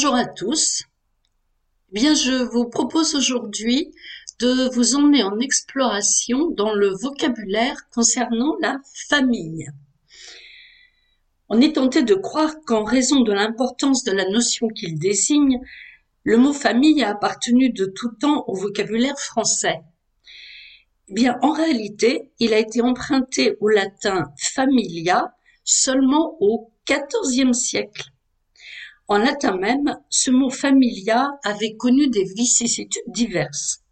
Bonjour à tous. Eh bien, je vous propose aujourd'hui de vous emmener en exploration dans le vocabulaire concernant la famille. On est tenté de croire qu'en raison de l'importance de la notion qu'il désigne, le mot famille a appartenu de tout temps au vocabulaire français. Eh bien, en réalité, il a été emprunté au latin familia seulement au XIVe siècle. En latin même, ce mot familia avait connu des vicissitudes diverses.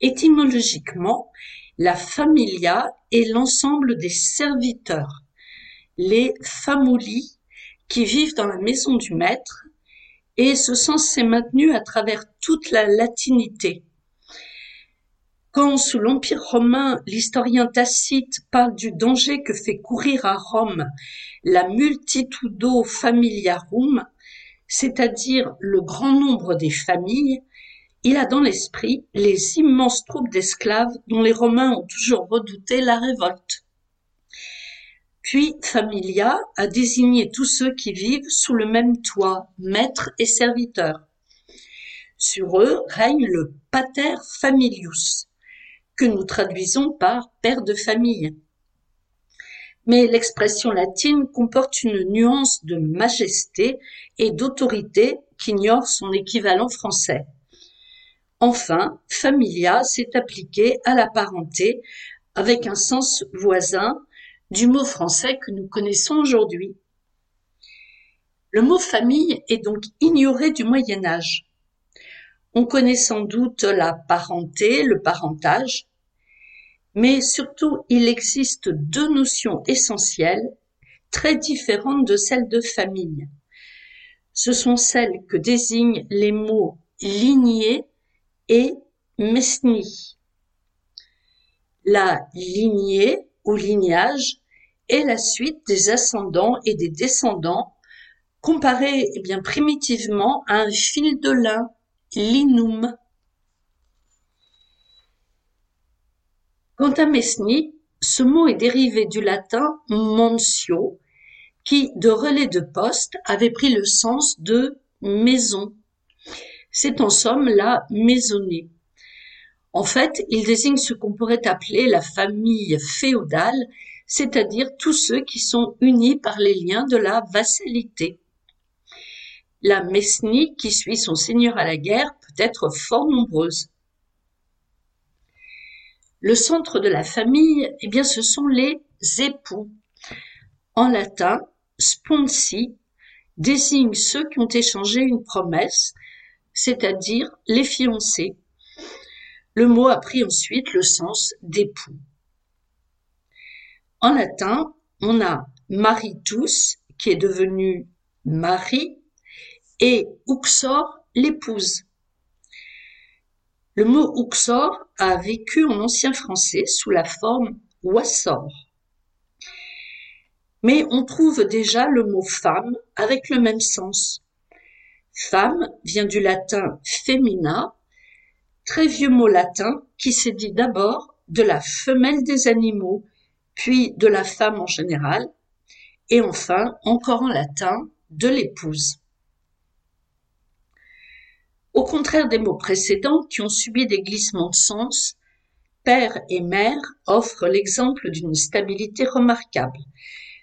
Étymologiquement, la familia est l'ensemble des serviteurs, les famuli, qui vivent dans la maison du maître, et ce sens s'est maintenu à travers toute la latinité. Quand, sous l'Empire romain, l'historien Tacite parle du danger que fait courir à Rome la multitudo familiarum, c'est-à-dire le grand nombre des familles, il a dans l'esprit les immenses troupes d'esclaves dont les Romains ont toujours redouté la révolte. Puis familia a désigné tous ceux qui vivent sous le même toit, maîtres et serviteurs. Sur eux règne le pater familius, que nous traduisons par père de famille. Mais l'expression latine comporte une nuance de majesté et d'autorité qu'ignore son équivalent français. Enfin, familia s'est appliqué à la parenté avec un sens voisin du mot français que nous connaissons aujourd'hui. Le mot famille est donc ignoré du Moyen Âge. On connaît sans doute la parenté, le parentage, mais surtout il existe deux notions essentielles très différentes de celles de famille. Ce sont celles que désignent les mots lignée et mesnie. La lignée ou lignage est la suite des ascendants et des descendants comparé eh bien primitivement à un fil de lin, linum. Quant à Mesni, ce mot est dérivé du latin mensio, qui, de relais de poste, avait pris le sens de maison. C'est en somme la maisonnée. En fait, il désigne ce qu'on pourrait appeler la famille féodale, c'est-à-dire tous ceux qui sont unis par les liens de la vassalité. La Mesnie qui suit son seigneur à la guerre peut être fort nombreuse. Le centre de la famille, eh bien, ce sont les époux. En latin, sponsi désigne ceux qui ont échangé une promesse, c'est-à-dire les fiancés. Le mot a pris ensuite le sens d'époux. En latin, on a maritus qui est devenu mari et uxor l'épouse. Le mot uxor a vécu en ancien français sous la forme wassor. Mais on trouve déjà le mot femme avec le même sens. Femme vient du latin femina, très vieux mot latin qui s'est dit d'abord de la femelle des animaux, puis de la femme en général, et enfin, encore en latin, de l'épouse. Au contraire des mots précédents qui ont subi des glissements de sens, père et mère offrent l'exemple d'une stabilité remarquable.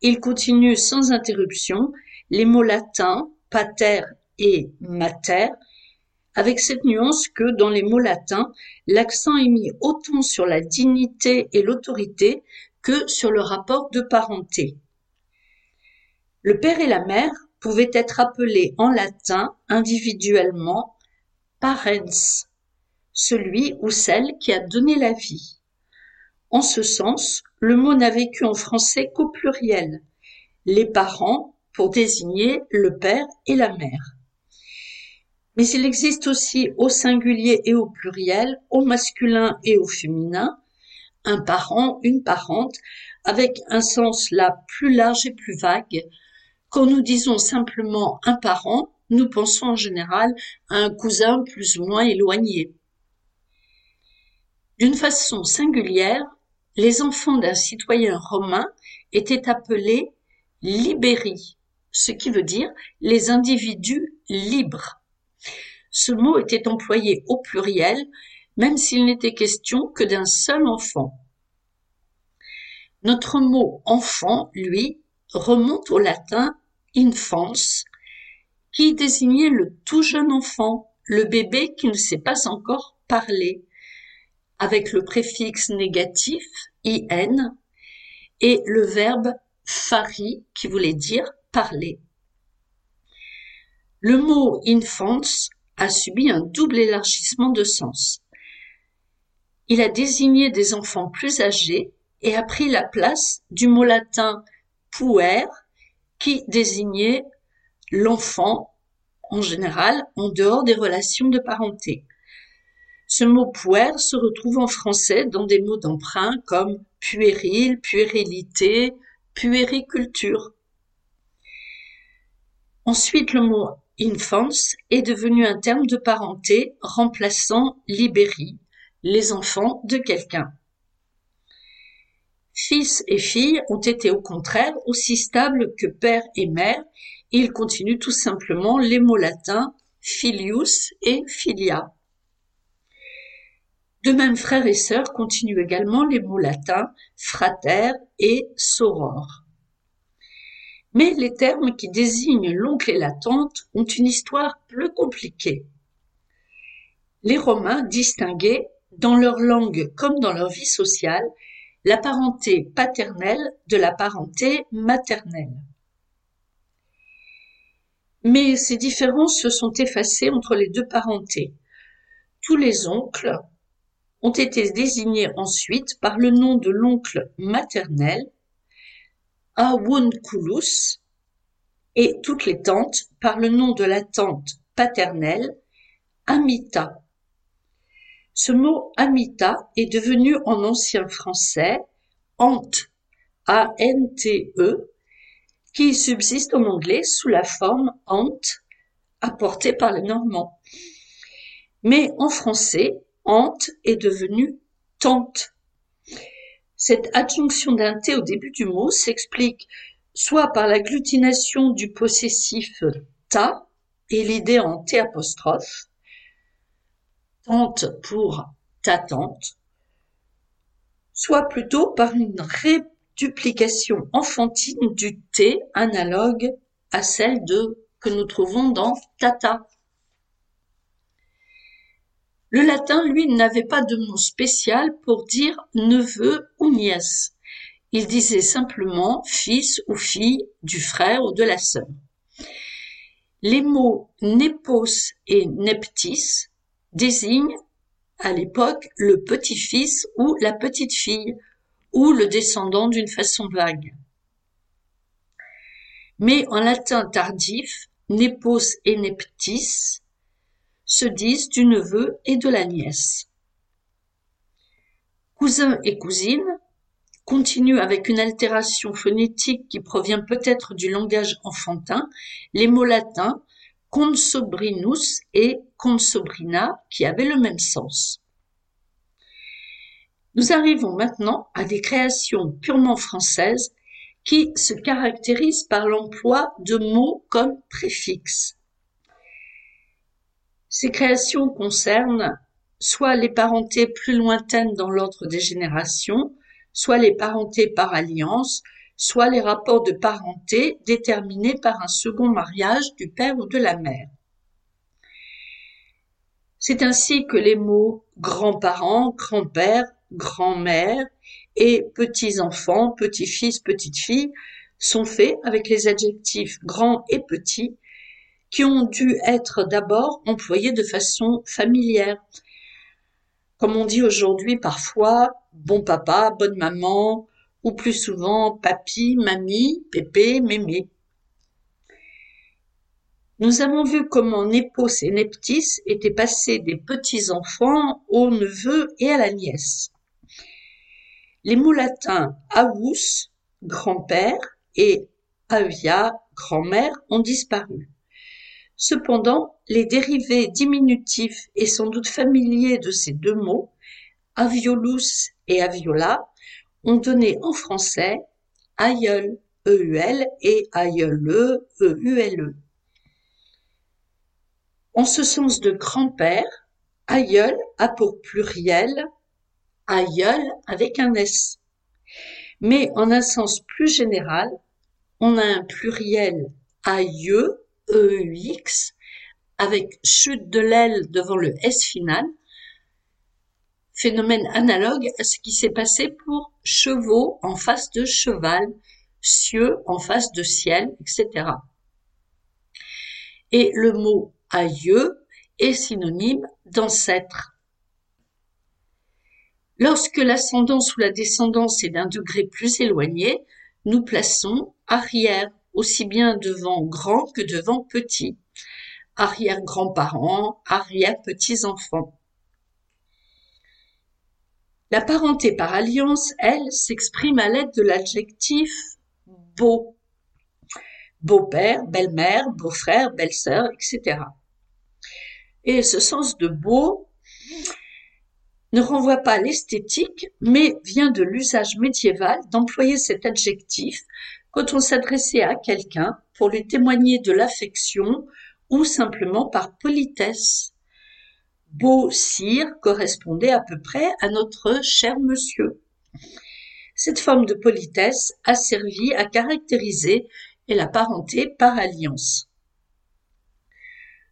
Ils continuent sans interruption les mots latins pater et mater, avec cette nuance que dans les mots latins, l'accent est mis autant sur la dignité et l'autorité que sur le rapport de parenté. Le père et la mère pouvaient être appelés en latin individuellement parens, celui ou celle qui a donné la vie. En ce sens, le mot n'a vécu en français qu'au pluriel, les parents pour désigner le père et la mère. Mais il existe aussi au singulier et au pluriel, au masculin et au féminin, un parent, une parente, avec un sens là plus large et plus vague. Quand nous disons simplement un parent, nous pensons en général à un cousin plus ou moins éloigné. D'une façon singulière, les enfants d'un citoyen romain étaient appelés libéri, ce qui veut dire les individus libres. Ce mot était employé au pluriel, même s'il n'était question que d'un seul enfant. Notre mot enfant, lui, remonte au latin infans, qui désignait le tout jeune enfant, le bébé qui ne sait pas encore parler, avec le préfixe négatif in et le verbe fari qui voulait dire parler. Le mot infants a subi un double élargissement de sens. Il a désigné des enfants plus âgés et a pris la place du mot latin puer qui désignait l'enfant en général en dehors des relations de parenté. Ce mot puer se retrouve en français dans des mots d'emprunt comme puéril, puérilité, puériculture. Ensuite, le mot infants est devenu un terme de parenté remplaçant libéri, les enfants de quelqu'un. Fils et filles ont été au contraire aussi stables que père et mère, et ils continuent tout simplement les mots latins filius et filia. De même, frères et sœurs continuent également les mots latins frater et soror. Mais les termes qui désignent l'oncle et la tante ont une histoire plus compliquée. Les Romains distinguaient, dans leur langue comme dans leur vie sociale, la parenté paternelle de la parenté maternelle. Mais ces différences se sont effacées entre les deux parentés. Tous les oncles ont été désignés ensuite par le nom de l'oncle maternel, Awunculus, et toutes les tantes par le nom de la tante paternelle, Amita. Ce mot amita est devenu en ancien français ante, A-N-T-E, qui subsiste en anglais sous la forme ant, apportée par les Normands. Mais en français, ante est devenu tante. Cette adjonction d'un T au début du mot s'explique soit par l'agglutination du possessif ta et l'idée en T apostrophe, tante pour ta tante, soit plutôt par une réduplication enfantine du T analogue à celle de que nous trouvons dans tata. Le latin, lui, n'avait pas de mot spécial pour dire neveu ou nièce. Il disait simplement fils ou fille du frère ou de la sœur. Les mots nepos et neptis désigne à l'époque le petit-fils ou la petite-fille ou le descendant d'une façon vague. Mais en latin tardif, nepos et neptis se disent du neveu et de la nièce. Cousin et cousine continuent avec une altération phonétique qui provient peut-être du langage enfantin les mots latins consobrinus et consobrina qui avaient le même sens. Nous arrivons maintenant à des créations purement françaises qui se caractérisent par l'emploi de mots comme préfixes. Ces créations concernent soit les parentés plus lointaines dans l'ordre des générations, soit les parentés par alliance, soit les rapports de parenté déterminés par un second mariage du père ou de la mère. C'est ainsi que les mots grands-parents, grand-père, grand-mère et petits-enfants, petits-fils, petites-filles sont faits avec les adjectifs grand et petit qui ont dû être d'abord employés de façon familière. Comme on dit aujourd'hui parfois bon papa, bonne maman, ou plus souvent papy, mamie, pépé, mémé. Nous avons vu comment Népos et Neptis étaient passés des petits-enfants aux neveux et à la nièce. Les mots latins avus, grand-père, et avia, grand-mère, ont disparu. Cependant, les dérivés diminutifs et sans doute familiers de ces deux mots, aviolus et aviola, ont donné en français aïeul, E-U-L et aïeule, E-U-L-E. En ce sens de grand-père, aïeul a pour pluriel aïeul avec un S. Mais en un sens plus général, on a un pluriel aïeux, E-U-X, avec chute de l'aile devant le S final, phénomène analogue à ce qui s'est passé pour chevaux en face de cheval, cieux en face de ciel, etc. Et le mot aïeux est synonyme d'ancêtre. Lorsque l'ascendance ou la descendance est d'un degré plus éloigné, nous plaçons arrière, aussi bien devant grand que devant petit, arrière-grands-parents, arrière-petits-enfants. La parenté par alliance, elle, s'exprime à l'aide de l'adjectif beau. Beau-père, belle-mère, beau-frère, belle-sœur, etc. Et ce sens de beau ne renvoie pas l'esthétique, mais vient de l'usage médiéval d'employer cet adjectif quand on s'adressait à quelqu'un pour lui témoigner de l'affection ou simplement par politesse beau sire correspondait à peu près à notre cher monsieur. Cette forme de politesse a servi à caractériser la parenté par alliance.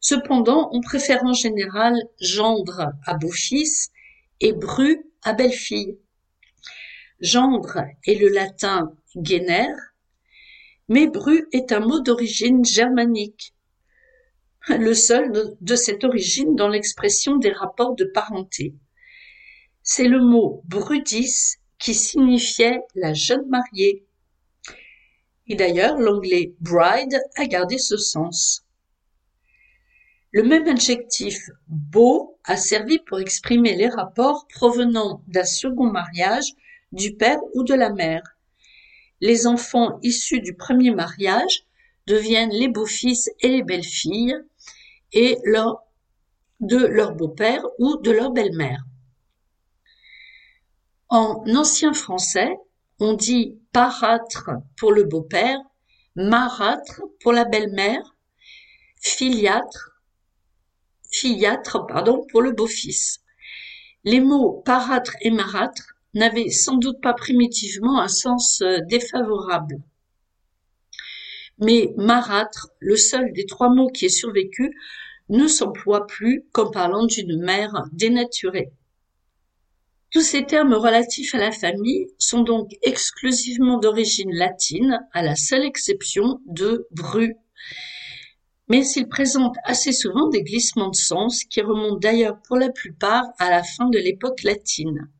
Cependant, on préfère en général gendre à beau-fils et bru à belle-fille. Gendre est le latin gener, mais bru est un mot d'origine germanique le seul de, cette origine dans l'expression des rapports de parenté. C'est le mot brudis qui signifiait la jeune mariée. Et d'ailleurs, l'anglais bride a gardé ce sens. Le même adjectif beau a servi pour exprimer les rapports provenant d'un second mariage du père ou de la mère. Les enfants issus du premier mariage deviennent les beaux-fils et les belles-filles, et de leur beau-père ou de leur belle-mère. En ancien français, on dit parâtre pour le beau-père, marâtre pour la belle-mère, filiâtre, filiâtre pardon, pour le beau-fils. Les mots parâtre et marâtre n'avaient sans doute pas primitivement un sens euh, défavorable. Mais marâtre, le seul des trois mots qui ait survécu, ne s'emploie plus qu'en parlant d'une mère dénaturée. Tous ces termes relatifs à la famille sont donc exclusivement d'origine latine, à la seule exception de bru. Mais ils présentent assez souvent des glissements de sens qui remontent d'ailleurs pour la plupart à la fin de l'époque latine.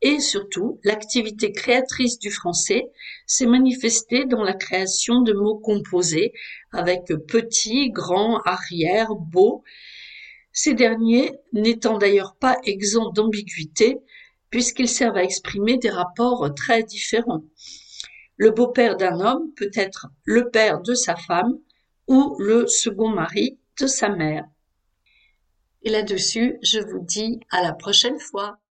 Et surtout, l'activité créatrice du français s'est manifestée dans la création de mots composés avec petit, grand, arrière, beau, ces derniers n'étant d'ailleurs pas exempts d'ambiguïté puisqu'ils servent à exprimer des rapports très différents. Le beau-père d'un homme peut être le père de sa femme ou le second mari de sa mère. Et là-dessus, je vous dis à la prochaine fois.